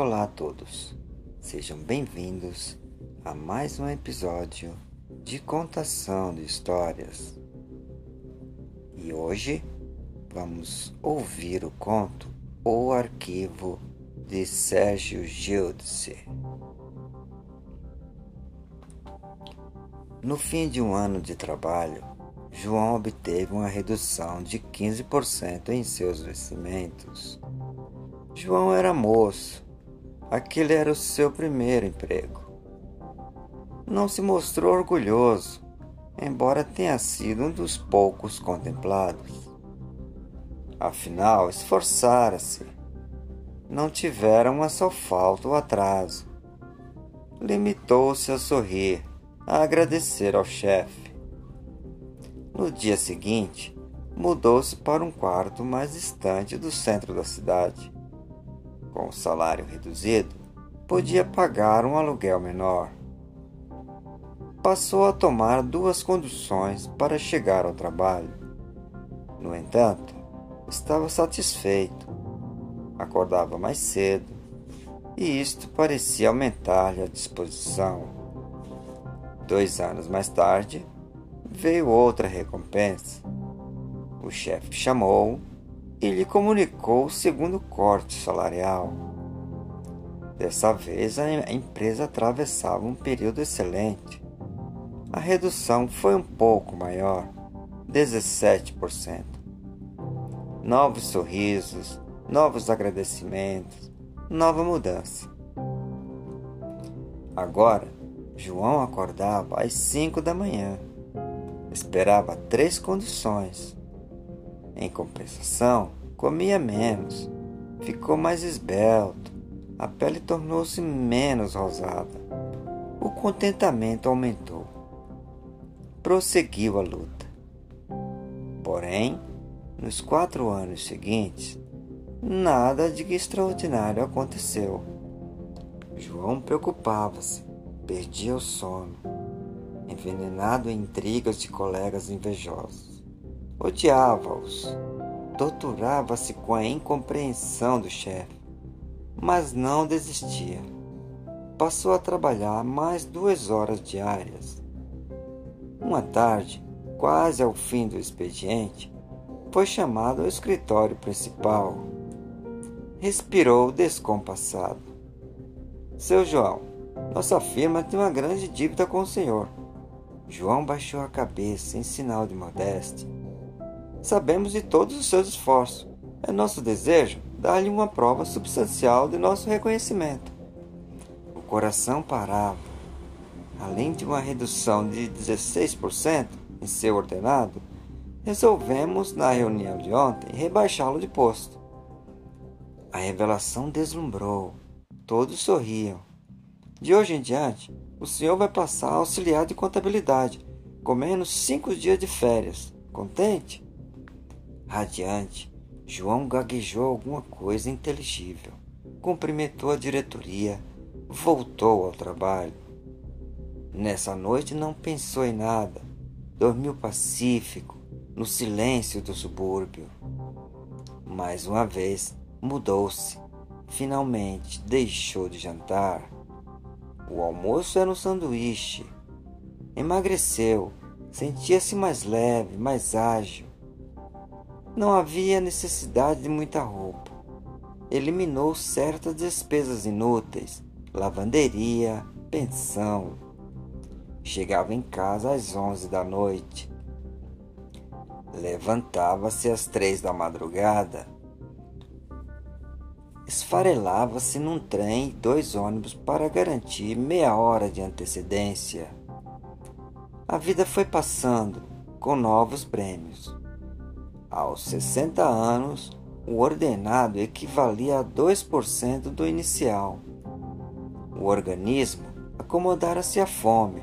Olá a todos, sejam bem-vindos a mais um episódio de contação de histórias. E hoje vamos ouvir o conto O Arquivo de Sérgio Gildice. No fim de um ano de trabalho, João obteve uma redução de 15% em seus vencimentos. João era moço Aquele era o seu primeiro emprego. Não se mostrou orgulhoso, embora tenha sido um dos poucos contemplados. Afinal, esforçara-se. Não tivera uma só falta ou atraso. Limitou-se a sorrir, a agradecer ao chefe. No dia seguinte, mudou-se para um quarto mais distante do centro da cidade com o salário reduzido, podia pagar um aluguel menor. Passou a tomar duas conduções para chegar ao trabalho. No entanto, estava satisfeito. Acordava mais cedo e isto parecia aumentar-lhe a disposição. Dois anos mais tarde, veio outra recompensa. O chefe chamou e lhe comunicou o segundo corte salarial. Dessa vez, a empresa atravessava um período excelente. A redução foi um pouco maior, 17%. Novos sorrisos, novos agradecimentos, nova mudança. Agora, João acordava às cinco da manhã. Esperava três condições em compensação, comia menos, ficou mais esbelto, a pele tornou-se menos rosada. O contentamento aumentou. Prosseguiu a luta. Porém, nos quatro anos seguintes, nada de extraordinário aconteceu. João preocupava-se, perdia o sono, envenenado em intrigas de colegas invejosos. Odiava-os. Torturava-se com a incompreensão do chefe, mas não desistia. Passou a trabalhar mais duas horas diárias. Uma tarde, quase ao fim do expediente, foi chamado ao escritório principal. Respirou descompassado. Seu João, nossa firma tem uma grande dívida com o senhor. João baixou a cabeça em sinal de modéstia Sabemos de todos os seus esforços. É nosso desejo dar-lhe uma prova substancial de nosso reconhecimento. O coração parava. Além de uma redução de 16% em seu ordenado, resolvemos, na reunião de ontem, rebaixá-lo de posto. A revelação deslumbrou. Todos sorriam. De hoje em diante, o senhor vai passar a auxiliar de contabilidade, com menos cinco dias de férias. Contente? Radiante, João gaguejou alguma coisa inteligível, cumprimentou a diretoria, voltou ao trabalho. Nessa noite não pensou em nada, dormiu pacífico, no silêncio do subúrbio. Mais uma vez mudou-se. Finalmente deixou de jantar. O almoço era um sanduíche. Emagreceu, sentia-se mais leve, mais ágil. Não havia necessidade de muita roupa. Eliminou certas despesas inúteis, lavanderia, pensão. Chegava em casa às onze da noite. Levantava-se às três da madrugada. Esfarelava-se num trem e dois ônibus para garantir meia hora de antecedência. A vida foi passando com novos prêmios. Aos 60 anos, o ordenado equivalia a 2% do inicial. O organismo acomodara-se à fome.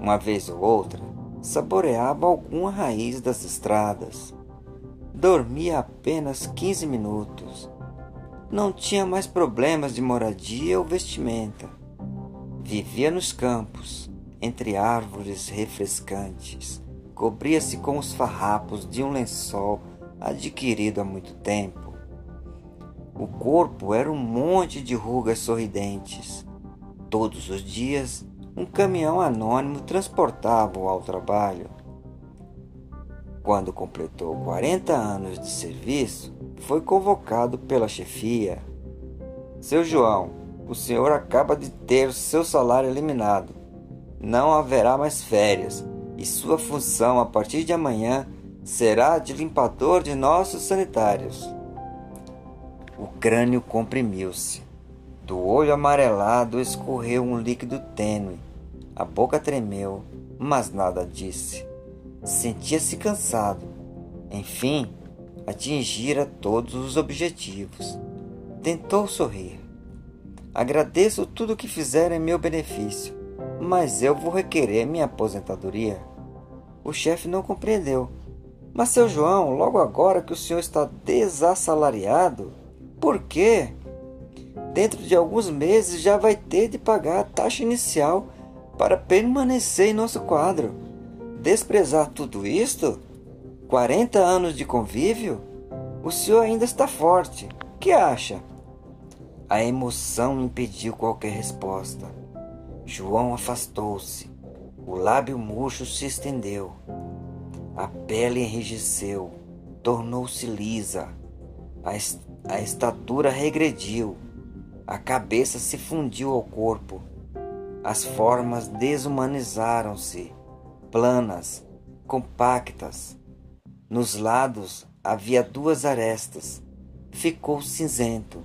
Uma vez ou outra, saboreava alguma raiz das estradas. Dormia apenas 15 minutos. Não tinha mais problemas de moradia ou vestimenta. Vivia nos campos, entre árvores refrescantes cobria-se com os farrapos de um lençol adquirido há muito tempo. O corpo era um monte de rugas sorridentes. Todos os dias, um caminhão anônimo transportava-o ao trabalho. Quando completou 40 anos de serviço, foi convocado pela chefia. Seu João, o senhor acaba de ter seu salário eliminado. Não haverá mais férias e sua função a partir de amanhã será de limpador de nossos sanitários. O crânio comprimiu-se. Do olho amarelado escorreu um líquido tênue. A boca tremeu, mas nada disse. Sentia-se cansado. Enfim, atingira todos os objetivos. Tentou sorrir. Agradeço tudo o que fizeram em meu benefício, mas eu vou requerer minha aposentadoria. O chefe não compreendeu. Mas, seu João, logo agora que o senhor está desassalariado, por quê? Dentro de alguns meses já vai ter de pagar a taxa inicial para permanecer em nosso quadro. Desprezar tudo isto? 40 anos de convívio? O senhor ainda está forte. Que acha? A emoção impediu qualquer resposta. João afastou-se. O lábio murcho se estendeu. A pele enrijeceu, tornou-se lisa. A, a estatura regrediu, a cabeça se fundiu ao corpo, as formas desumanizaram-se, planas, compactas. Nos lados havia duas arestas, ficou cinzento.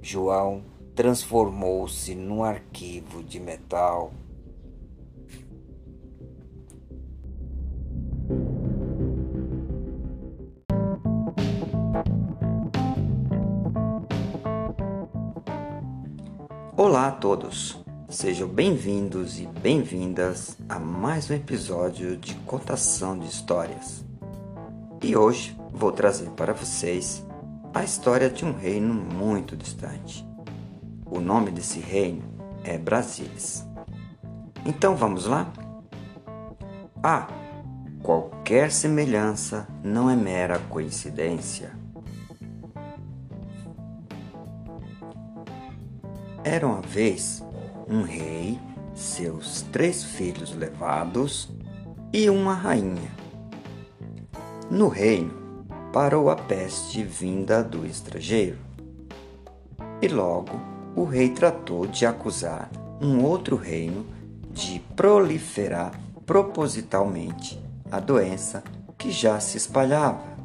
João transformou-se num arquivo de metal. Olá a todos, sejam bem-vindos e bem-vindas a mais um episódio de contação de histórias. E hoje vou trazer para vocês a história de um reino muito distante. O nome desse reino é Brasília. Então vamos lá? Ah, qualquer semelhança não é mera coincidência. Era uma vez um rei, seus três filhos levados e uma rainha. No reino parou a peste vinda do estrangeiro. E logo o rei tratou de acusar um outro reino de proliferar propositalmente a doença que já se espalhava.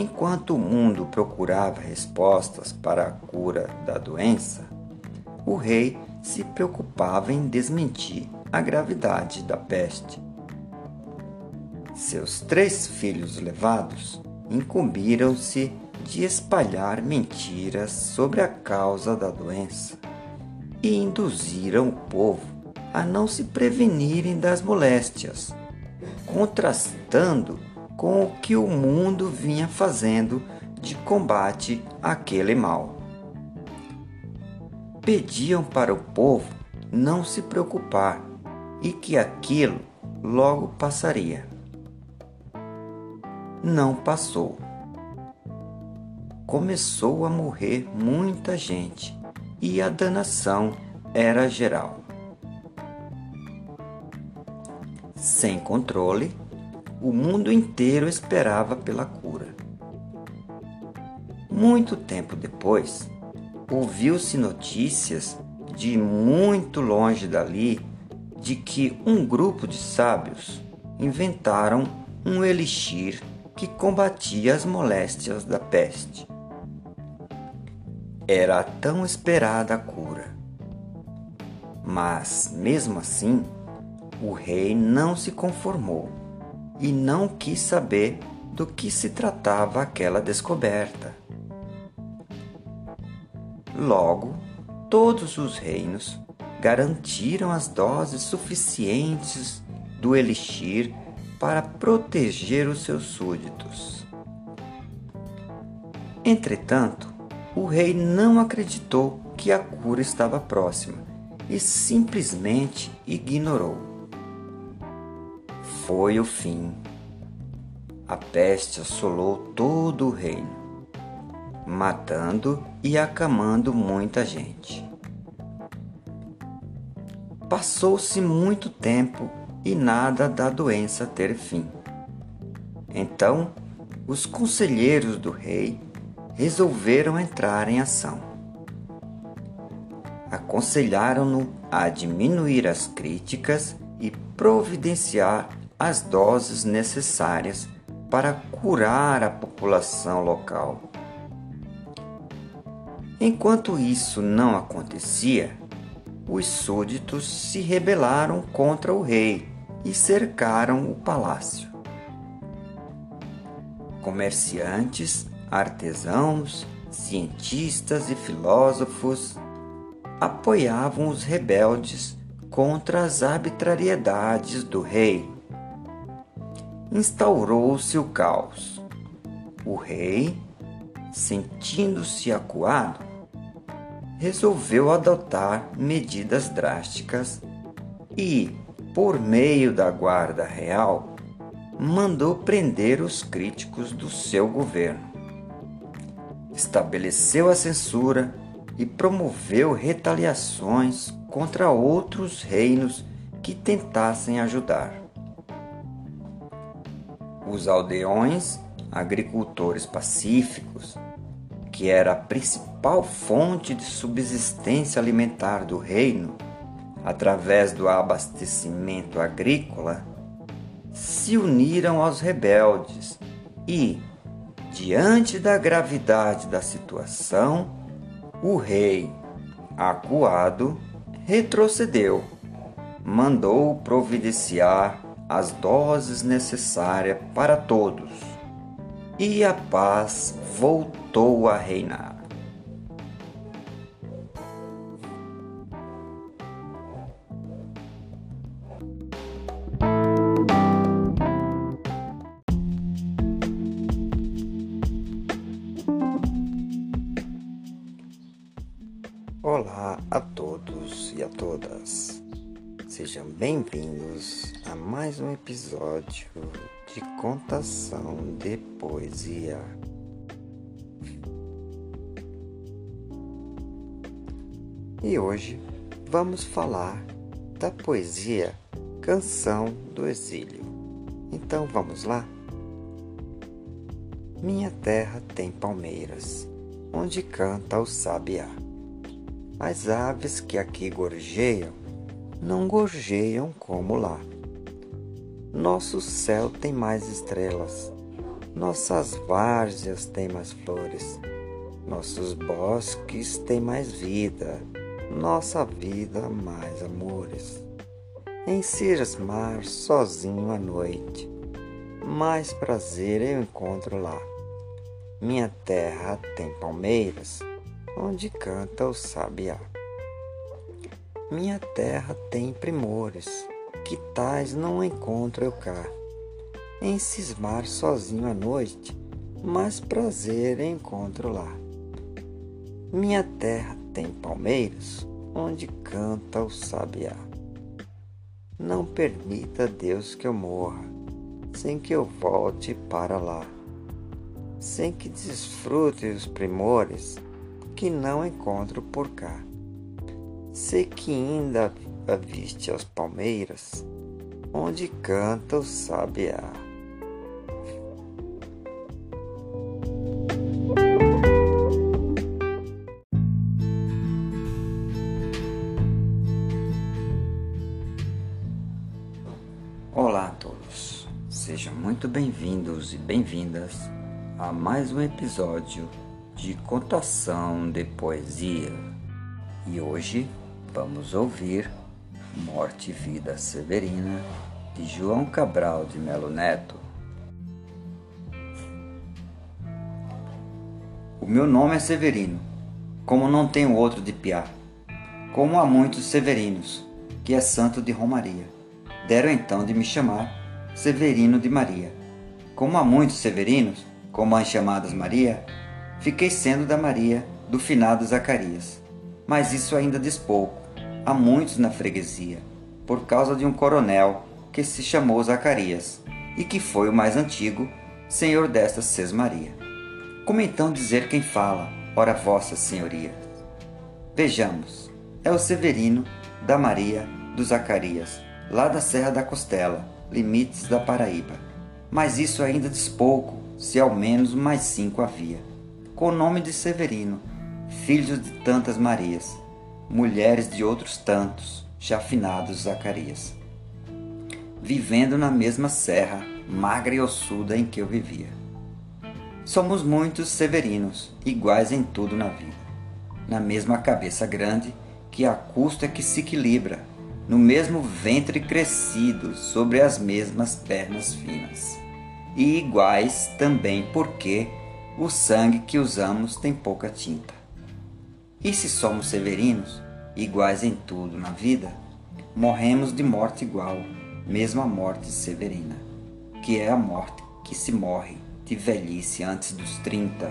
Enquanto o mundo procurava respostas para a cura da doença, o rei se preocupava em desmentir a gravidade da peste. Seus três filhos levados incumbiram-se de espalhar mentiras sobre a causa da doença e induziram o povo a não se prevenirem das moléstias, contrastando com o que o mundo vinha fazendo de combate àquele mal. Pediam para o povo não se preocupar e que aquilo logo passaria. Não passou. Começou a morrer muita gente e a danação era geral. Sem controle, o mundo inteiro esperava pela cura. Muito tempo depois, ouviu-se notícias de muito longe dali de que um grupo de sábios inventaram um elixir que combatia as moléstias da peste. Era a tão esperada a cura. Mas, mesmo assim, o rei não se conformou e não quis saber do que se tratava aquela descoberta. Logo, todos os reinos garantiram as doses suficientes do elixir para proteger os seus súditos. Entretanto, o rei não acreditou que a cura estava próxima e simplesmente ignorou foi o fim. A peste assolou todo o reino. matando e acamando muita gente. Passou-se muito tempo e nada da doença ter fim. Então, os conselheiros do rei resolveram entrar em ação. Aconselharam-no a diminuir as críticas e providenciar as doses necessárias para curar a população local. Enquanto isso não acontecia, os súditos se rebelaram contra o rei e cercaram o palácio. Comerciantes, artesãos, cientistas e filósofos apoiavam os rebeldes contra as arbitrariedades do rei. Instaurou-se o caos. O rei, sentindo-se acuado, resolveu adotar medidas drásticas e, por meio da Guarda Real, mandou prender os críticos do seu governo. Estabeleceu a censura e promoveu retaliações contra outros reinos que tentassem ajudar. Os aldeões, agricultores pacíficos, que era a principal fonte de subsistência alimentar do reino, através do abastecimento agrícola, se uniram aos rebeldes e, diante da gravidade da situação, o rei, acuado, retrocedeu, mandou providenciar as doses necessárias para todos e a paz voltou a reinar. Contação de poesia. E hoje vamos falar da poesia Canção do Exílio. Então vamos lá? Minha terra tem palmeiras, onde canta o sabiá. As aves que aqui gorjeiam não gorjeiam como lá. Nosso céu tem mais estrelas, nossas várzeas têm mais flores, nossos bosques têm mais vida, nossa vida mais amores. Em cismar sozinho à noite, mais prazer eu encontro lá. Minha terra tem palmeiras, onde canta o sabiá. Minha terra tem primores que tais não encontro eu cá. Em cismar sozinho à noite, mais prazer encontro lá. Minha terra tem palmeiras, onde canta o sabiá. Não permita Deus que eu morra, sem que eu volte para lá, sem que desfrute os primores que não encontro por cá. Sei que ainda viste as palmeiras, onde canta o sabiá. Olá a todos, sejam muito bem-vindos e bem-vindas a mais um episódio de contação de poesia. E hoje vamos ouvir Morte e Vida Severina, de João Cabral de Melo Neto. O meu nome é Severino, como não tenho outro de piar. Como há muitos Severinos, que é santo de Romaria, deram então de me chamar Severino de Maria. Como há muitos Severinos, como as chamadas Maria, fiquei sendo da Maria do finado Zacarias. Mas isso ainda diz pouco há muitos na freguesia, por causa de um coronel que se chamou Zacarias e que foi o mais antigo senhor desta Sesmaria. Como então dizer quem fala, ora vossa senhoria? Vejamos, é o Severino, da Maria, do Zacarias, lá da Serra da Costela, limites da Paraíba. Mas isso ainda diz pouco, se ao menos mais cinco havia, com o nome de Severino, filhos de tantas Marias, mulheres de outros tantos, já finados Zacarias. Vivendo na mesma serra, magra e ossuda em que eu vivia. Somos muitos severinos, iguais em tudo na vida. Na mesma cabeça grande, que a custo é que se equilibra, no mesmo ventre crescido, sobre as mesmas pernas finas. E iguais também porque o sangue que usamos tem pouca tinta. E se somos severinos, iguais em tudo na vida, morremos de morte igual, mesmo a morte severina, que é a morte que se morre de velhice antes dos 30,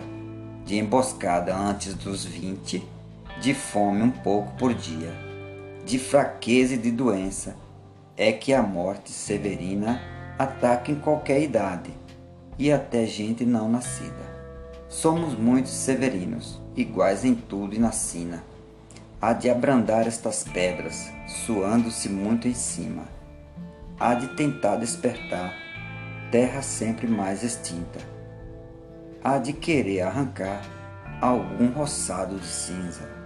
de emboscada antes dos 20, de fome um pouco por dia, de fraqueza e de doença, é que a morte severina ataca em qualquer idade e até gente não nascida. Somos muitos severinos, iguais em tudo e na sina. Há de abrandar estas pedras, suando-se muito em cima. Há de tentar despertar, terra sempre mais extinta. Há de querer arrancar algum roçado de cinza